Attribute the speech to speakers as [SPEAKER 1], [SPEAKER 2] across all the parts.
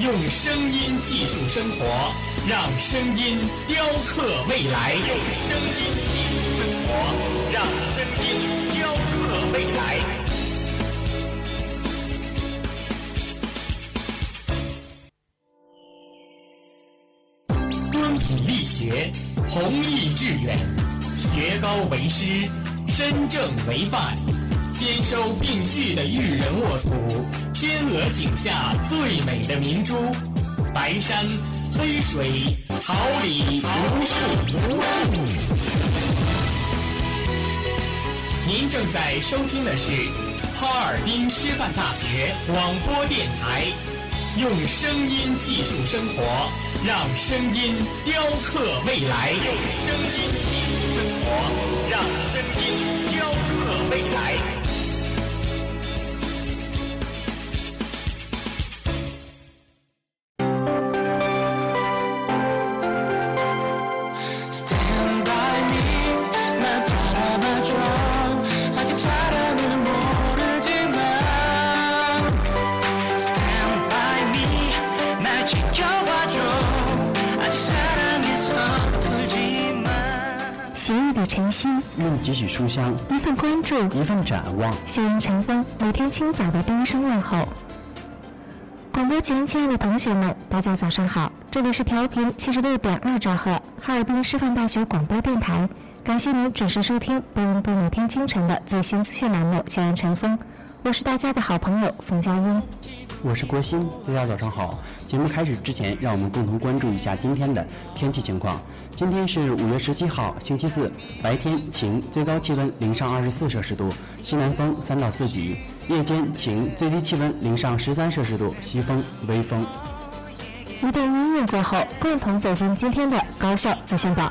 [SPEAKER 1] 用声音技术生活，让声音雕刻未来。用声音技术生活，让声音雕刻未来。敦品力学，弘毅致远，学高为师，身正为范，兼收并蓄的育人沃土，天鹅颈下最美的明珠，白山黑水，桃李无数。您正在收听的是哈尔滨师范大学广播电台，用声音技术生活，让声音雕刻未来。声音
[SPEAKER 2] 晨曦，
[SPEAKER 3] 用几许书香，
[SPEAKER 2] 一份关注，
[SPEAKER 3] 一份展望。
[SPEAKER 2] 校园晨风，每天清早的第一声问候。广播前，亲爱的同学们，大家早上好！这里是调频七十六点二兆赫，哈尔滨师范大学广播电台。感谢您准时收听播音部每天清晨的最新资讯栏目《校园晨风》，我是大家的好朋友冯佳音。
[SPEAKER 3] 我是郭鑫，大家早上好。节目开始之前，让我们共同关注一下今天的天气情况。今天是五月十七号，星期四，白天晴，最高气温零上二十四摄氏度，西南风三到四级；夜间晴，最低气温零上十三摄氏度，西风微风。
[SPEAKER 2] 一段音乐过后，共同走进今天的高校资讯榜。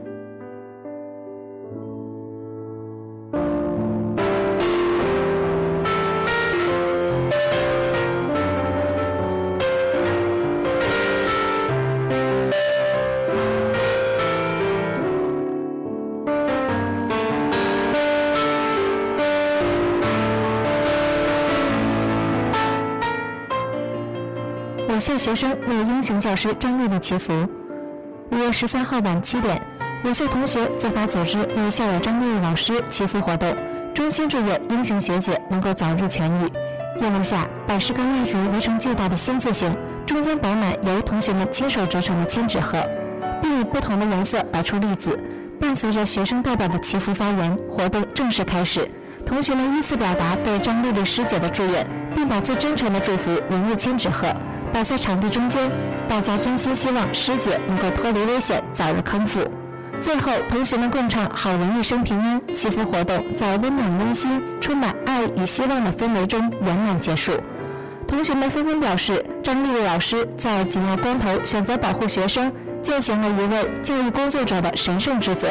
[SPEAKER 4] 校学生为英雄教师张丽丽祈福。五月十三号晚七点，我校同学自发组织为校友张丽丽老师祈福活动，衷心祝愿英雄学姐能够早日痊愈。夜幕下，百十根蜡烛围成巨大的“心”字形，中间摆满由同学们亲手折成的千纸鹤，并以不同的颜色摆出粒子。伴随着学生代表的祈福发言，活动正式开始。同学们依次表达对张丽丽师姐的祝愿，并把最真诚的祝福融入千纸鹤，摆在场地中间。大家真心希望师姐能够脱离危险，早日康复。最后，同学们共唱“好人一生平安”，祈福活动在温暖温馨、充满爱与希望的氛围中圆满结束。同学们纷纷表示，张丽丽老师在紧要关头选择保护学生，践行了一位教育工作者的神圣职责。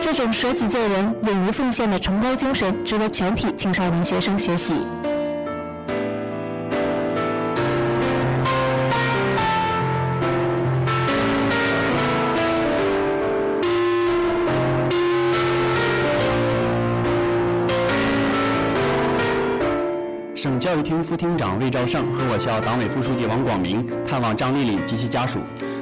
[SPEAKER 4] 这种舍己救人、勇于奉献的崇高精神，值得全体青少年学生学习。
[SPEAKER 3] 省教育厅副厅长魏兆胜和我校党委副书记王广明探望张丽丽及其家属。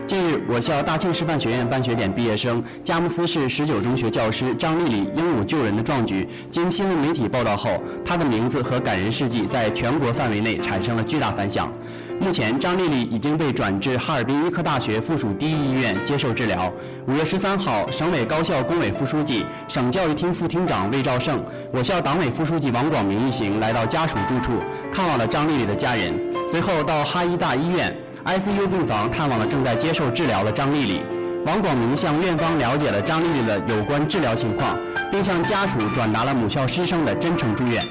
[SPEAKER 3] 近日，我校大庆师范学院办学点毕业生、佳木斯市十九中学教师张丽丽英勇救人的壮举，经新闻媒体报道后，她的名字和感人事迹在全国范围内产生了巨大反响。目前，张丽丽已经被转至哈尔滨医科大学附属第一医院接受治疗。五月十三号，省委高校工委副书记、省教育厅副厅长魏兆胜，我校党委副书记王广明一行来到家属住处，看望了张丽丽的家人。随后到哈医大医院。ICU 病房探望了正在接受治疗的张丽丽，王广明向院方了解了张丽丽的有关治疗情况，并向家属转达了母校师生的真诚祝愿。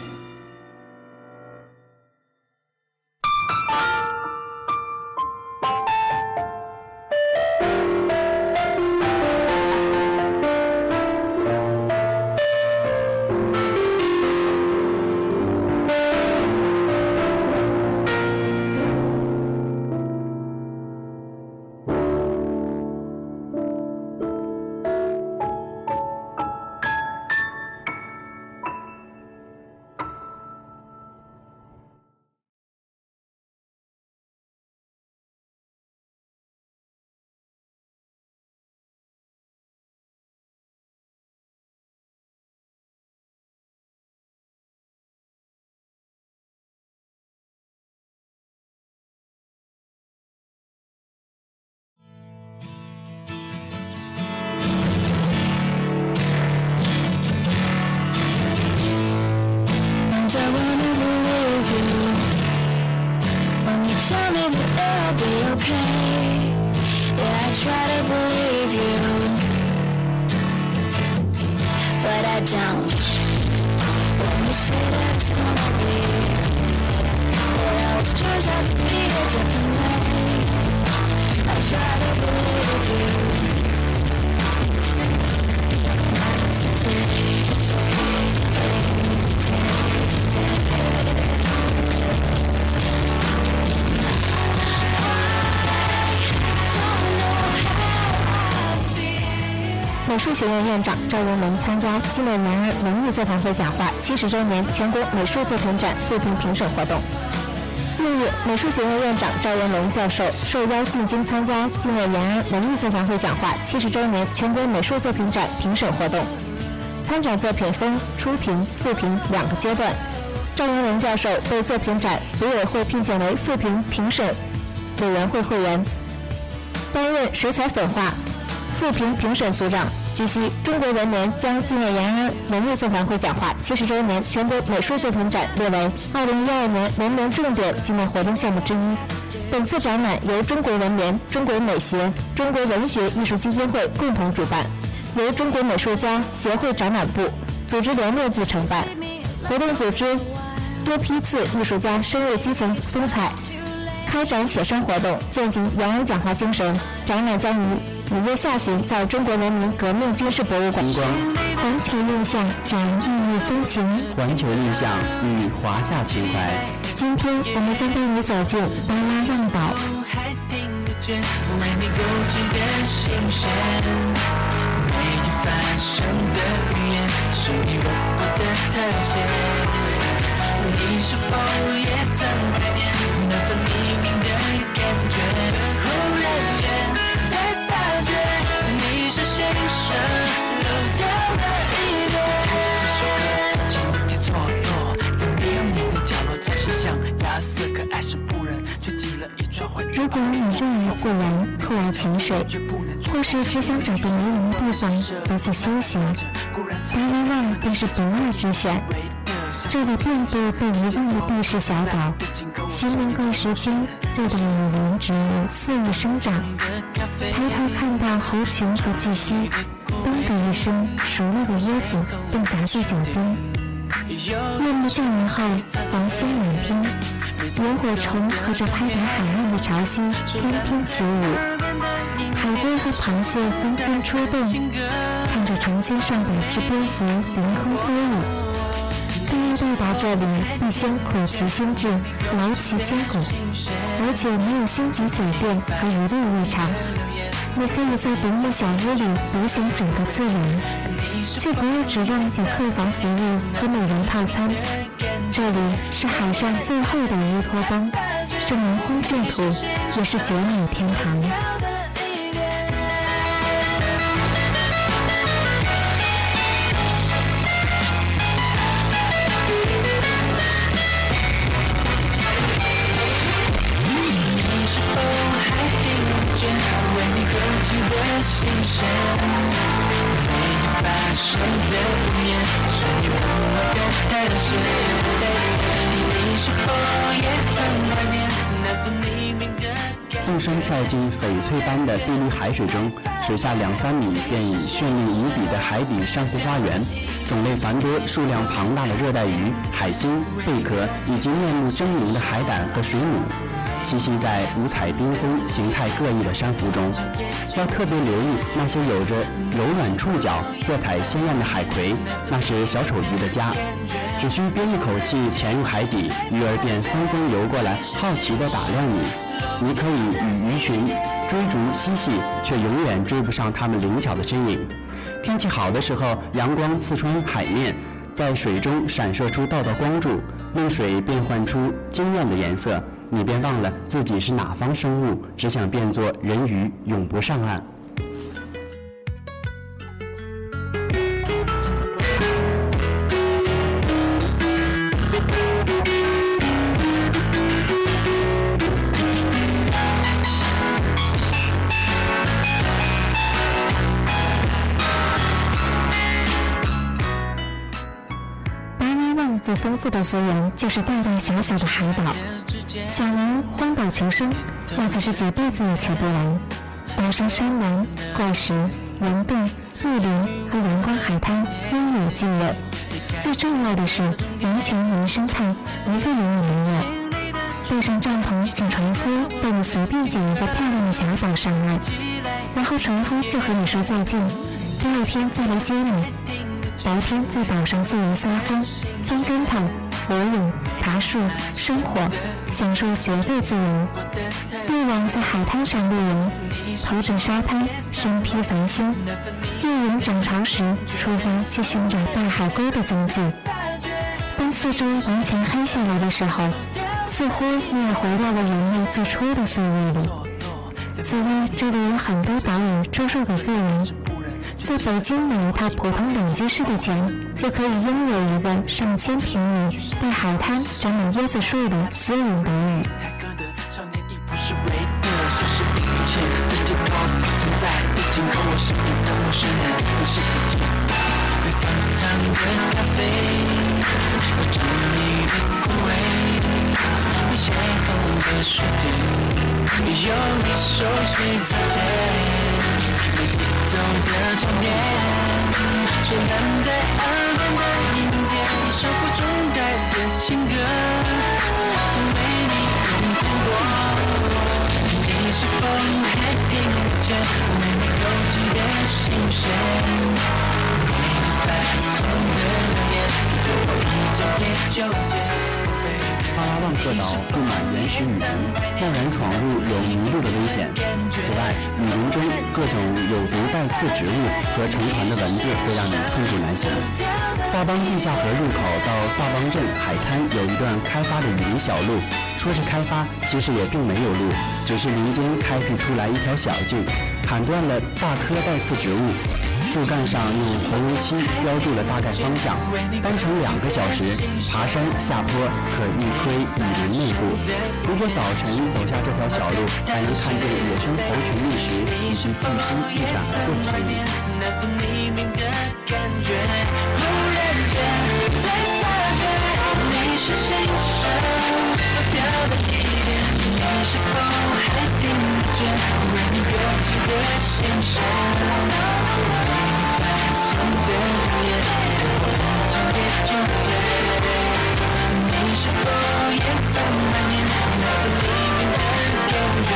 [SPEAKER 4] 美术学院院长赵荣龙参加纪念延安文艺座谈会讲话七十周年全国美术作品展复评评审活动。近日，美术学院院长赵荣龙教授受邀进京参加纪念延安文艺座谈会讲话七十周年全国美术作品展评审活动。参展作品分初评、复评两个阶段。赵荣龙教授被作品展组委会聘请为复评评审委员会会员，担任水彩粉画复评评审组长。据悉，中国文联将纪念延安文艺座谈会讲话七十周年全国美术作品展列为二零一二年文联重点纪念活动项目之一。本次展览由中国文联、中国美协、中国文学艺术基金会共同主办，由中国美术家协会展览部、组织联络部承办。活动组织多批次艺术家深入基层风采，开展写生活动，践行延安讲话精神。展览将于五月下旬在中国人民革命军事博物馆。环球印象展异域风情。
[SPEAKER 3] 环球印象与华夏情怀。
[SPEAKER 4] 今天我们将带你走进巴拉望岛。
[SPEAKER 2] 还听得见，为你勾起的心弦。每一发声的语言，是你我我的特写。你是否也曾怀念爱是不
[SPEAKER 4] 如果你热爱自然，酷爱潜水，或是只想找个没人的地方独自休闲，白泥湾便是不二之选。这里遍布被遗忘的地势小岛，西南贵时间，热带雨林植物肆意生长。抬头看到猴群和巨蜥，咚的一声，熟络的椰子便砸在脚边。夜幕降临后，繁星满天，萤火虫和着拍打海岸的潮汐翩翩起舞，海龟和螃蟹纷纷出动，看着成千上百只蝙蝠凌空飞舞。但要到达这里，必先苦其心志，劳其筋骨，而且没有星级酒店和娱乐日常。你可以在独木小屋里独享整个自然，就不要指望有客房服务和美容套餐。这里是海上最后的乌托邦，是蛮荒净土，也是绝美天堂。
[SPEAKER 3] 纵身跳进翡翠般的碧绿海水中，水下两三米便已绚丽无比的海底珊瑚花园，种类繁多、数量庞大的热带鱼、海星、贝壳以及面目狰狞的海胆和水母，栖息在五彩缤纷、形态各异的珊瑚中。要特别留意那些有着柔软触角、色彩鲜艳的海葵，那是小丑鱼的家。只需憋一口气潜入海底，鱼儿便纷纷游过来，好奇地打量你。你可以与鱼群追逐嬉戏，却永远追不上它们灵巧的身影。天气好的时候，阳光刺穿海面，在水中闪射出道道光柱，令水变换出惊艳的颜色，你便忘了自己是哪方生物，只想变作人鱼，永不上岸。
[SPEAKER 4] 白泥湾最丰富的资源就是大大小小的海岛，想玩荒岛求生，那可是几辈子也求不完。岛上山峦、怪石、岩洞、密林和阳光海滩应有尽有。最重要的是，完全原生态，一个人也没有。背上帐篷，请船夫带你随便捡一个漂亮的小岛上岸，然后船夫就和你说再见，第二天再来接你。白天在岛上自由撒欢，翻跟头、游泳、爬树、生火，享受绝对自由。夜晚在海滩上露营，头枕沙滩，身披繁星。月影涨潮时，出发去寻找大海龟的踪迹。当四周完全黑下来的时候，似乎你也回到了人类最初的岁月里。此外，这里有很多岛屿出售给个人。在北京买一套普通两居室的钱，就可以拥有一个上千平米、带海滩、长满椰子树的私人岛屿。
[SPEAKER 2] 泰戈的少年已不是唯一的，像是以前的街头存在，已经和我身边的陌生人有。你，熟悉草间。你寄走的唱片，是烂在耳边的音节，你守护中在的情歌，曾为你用听过。你是否还听得见为你勾起的心弦？为你发送的留言，我一直别纠结。
[SPEAKER 3] 巴拉望特岛布满原始雨林，贸然闯入有迷路的危险。此外，雨林中各种有毒带刺植物和成团的蚊子会让你寸步难行。萨邦地下河入口到萨邦镇海滩有一段开发的雨林小路，说是开发，其实也并没有路，只是林间开辟出来一条小径，砍断了大棵带刺植物，树干上用红油漆标注了大概方向，单程两个小时，爬山下坡可一窥雨林内部。如果早晨走下这条小路，还能看见野生猴群觅食以及巨蜥一闪而过的身影。
[SPEAKER 2] 是，否还听见为你拥挤的心声？你，是在怀念那份黎明的？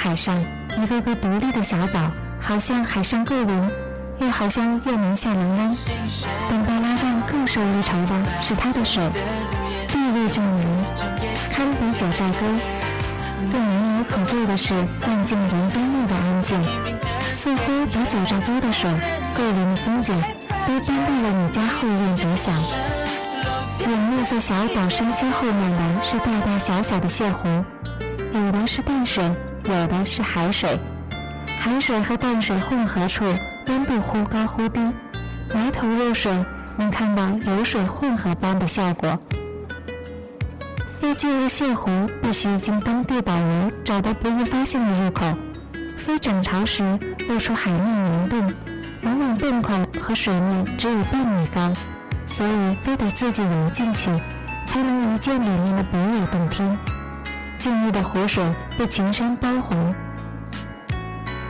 [SPEAKER 4] 海上，一个个独立的小岛，好像海上桂林，又好像又能下龙湾。但巴拉望更受一筹的是他的水，地位证明，堪比九寨沟。更难能可贵的是万境人间内的安静，似乎比九寨沟的水、桂林的风景都搬到了你家后院独享。有绿色小岛山丘后面的是大大小小的泻湖，有的是淡水，有的是海水。海水和淡水混合处，温度忽高忽低，埋头入水，能看到油水混合般的效果。要进入泻湖，必须经当地导游找到不易发现的入口。非涨潮时，露出海面岩洞，往往洞口和水面只有半米高，所以非得自己游进去，才能一见里面的别有洞天。进入的湖水被群山包环，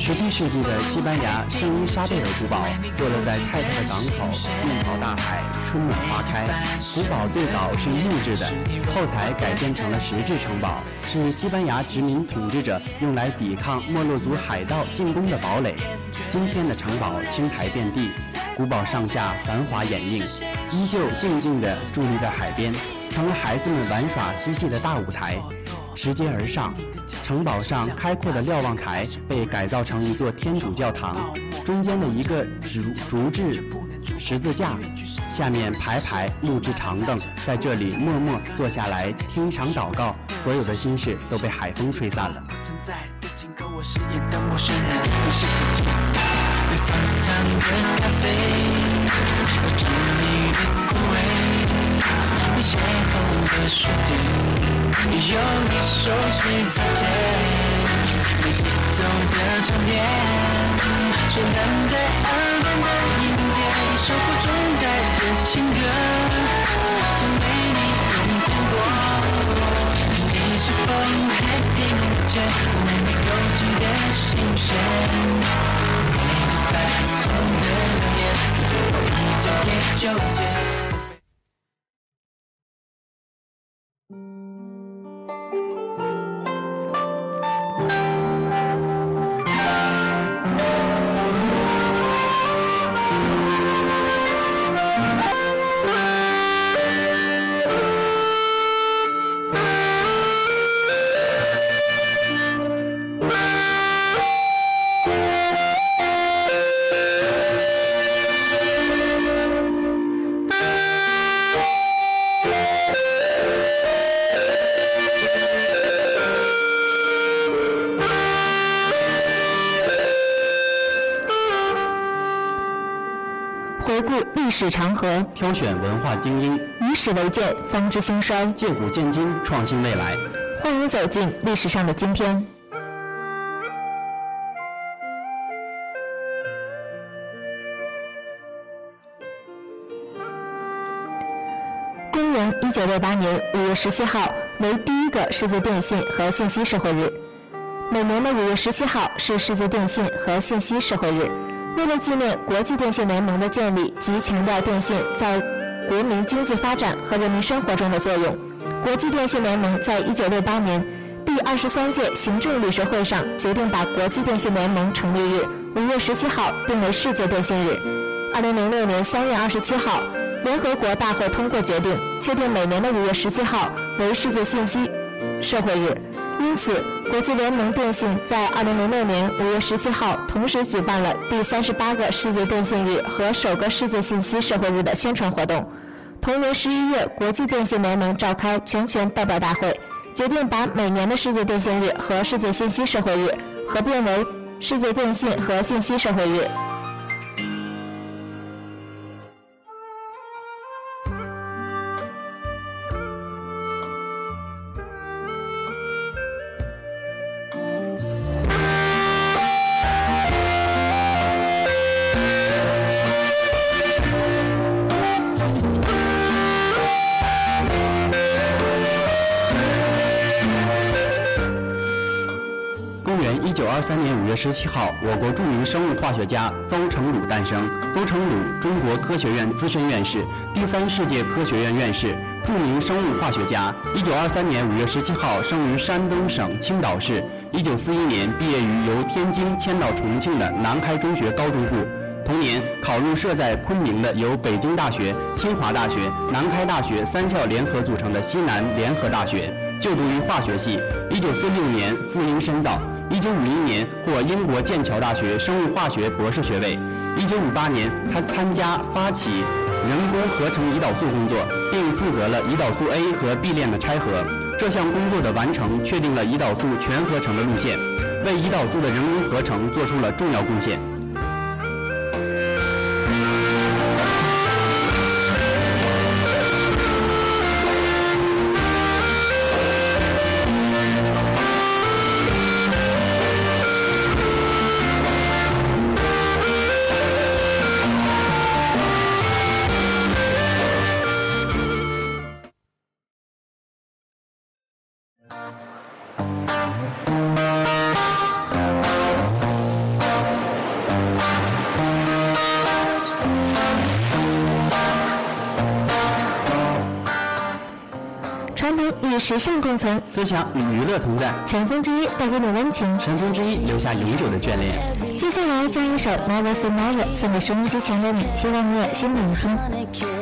[SPEAKER 3] 十七世纪的西班牙圣伊莎贝尔古堡，坐落在泰特的港口，面朝大海，春暖花开。古堡最早是木制的，后才改建成了石质城堡，是西班牙殖民统治者用来抵抗莫洛族海盗进攻的堡垒。今天的城堡青苔遍地，古堡上下繁华掩映，依旧静静地伫立在海边，成了孩子们玩耍嬉戏的大舞台。拾阶而上，城堡上开阔的瞭望台被改造成一座天主教堂，中间的一个竹竹制十字架，下面排排木质长凳，在这里默默坐下来听一场祷告，所有的心事都被海风吹散了。
[SPEAKER 2] 你邂逅的书店，也有你熟悉早餐，你节奏的唱片，绚烂在耳边的音节，一首不重在的情歌，曾为你用天过。你是否还听见为你拥挤的心弦？为你发送的留言，我一直也纠结。
[SPEAKER 4] 历史长河，
[SPEAKER 3] 挑选文化精英，
[SPEAKER 4] 以史为鉴，方知兴衰。
[SPEAKER 3] 借古鉴今，创新未来。
[SPEAKER 4] 欢迎走进历史上的今天。公元一九六八年五月十七号为第一个世界电信和信息社会日。每年的五月十七号是世界电信和信息社会日。为了纪念国际电信联盟的建立及强调电信在国民经济发展和人民生活中的作用，国际电信联盟在一九六八年第二十三届行政理事会上决定把国际电信联盟成立日五月十七号定为世界电信日。二零零六年三月二十七号，联合国大会通过决定，确定每年的五月十七号为世界信息社会日。因此，国际联盟电信在二零零六年五月十七号同时举办了第三十八个世界电信日和首个世界信息社会日的宣传活动。同年十一月，国际电信联盟召开全权代表大会，决定把每年的世界电信日和世界信息社会日合并为世界电信和信息社会日。
[SPEAKER 3] 二三年五月十七号，我国著名生物化学家邹成鲁诞生。邹成鲁，中国科学院资深院士，第三世界科学院院士，著名生物化学家。一九二三年五月十七号生于山东省青岛市。一九四一年毕业于由天津迁到重庆的南开中学高中部。同年考入设在昆明的由北京大学、清华大学、南开大学三校联合组成的西南联合大学，就读于化学系。一九四六年赴英深造。一九五一年获英国剑桥大学生物化学博士学位。一九五八年，他参加发起人工合成胰岛素工作，并负责了胰岛素 A 和 B 链的拆合。这项工作的完成，确定了胰岛素全合成的路线，为胰岛素的人工合成做出了重要贡献。
[SPEAKER 4] 时尚共存，
[SPEAKER 3] 思想与娱乐同在，
[SPEAKER 4] 尘封之一带给你温情。
[SPEAKER 3] 尘封之一留下永久的眷恋。
[SPEAKER 4] 接下来将一首《Never Say Never》送给收音机前的你，希望你有新的一天。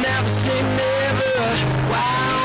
[SPEAKER 5] Never say never, wow,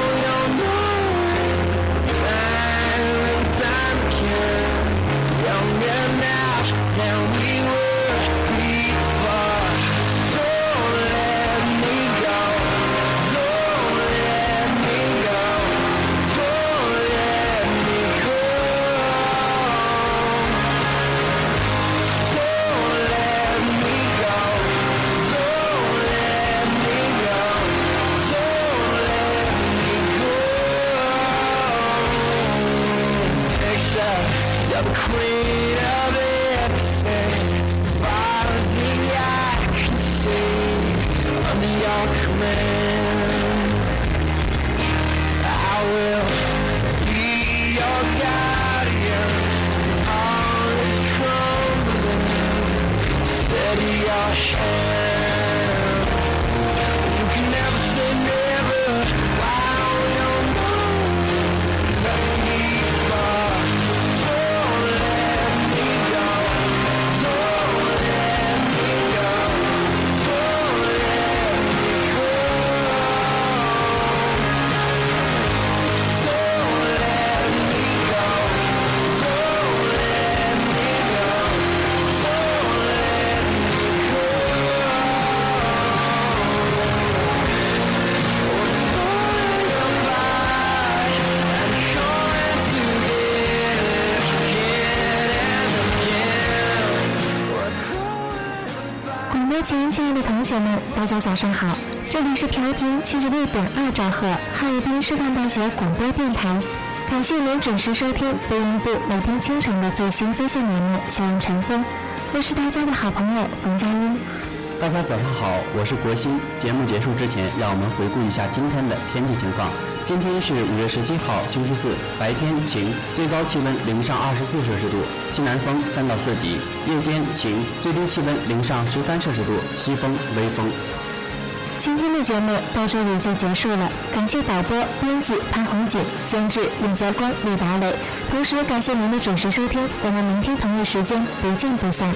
[SPEAKER 5] your shame
[SPEAKER 4] 播前，亲爱的同学们，大家早上好！这里是调频七十六点二兆赫哈尔滨师范大学广播电台，感谢您准时收听播音部每天清晨的最新资讯栏目《校园晨风》，我是大家的好朋友冯佳音。
[SPEAKER 3] 大家早上好，我是国兴。节目结束之前，让我们回顾一下今天的天气情况。今天是五月十七号，星期四，白天晴，最高气温零上二十四摄氏度，西南风三到四级；夜间晴，最低气温零上十三摄氏度，西风微风。
[SPEAKER 4] 今天的节目到这里就结束了，感谢导播、编辑潘红锦，监制尹泽光、李达磊，同时感谢您的准时收听，我们明天同一时间不见不散。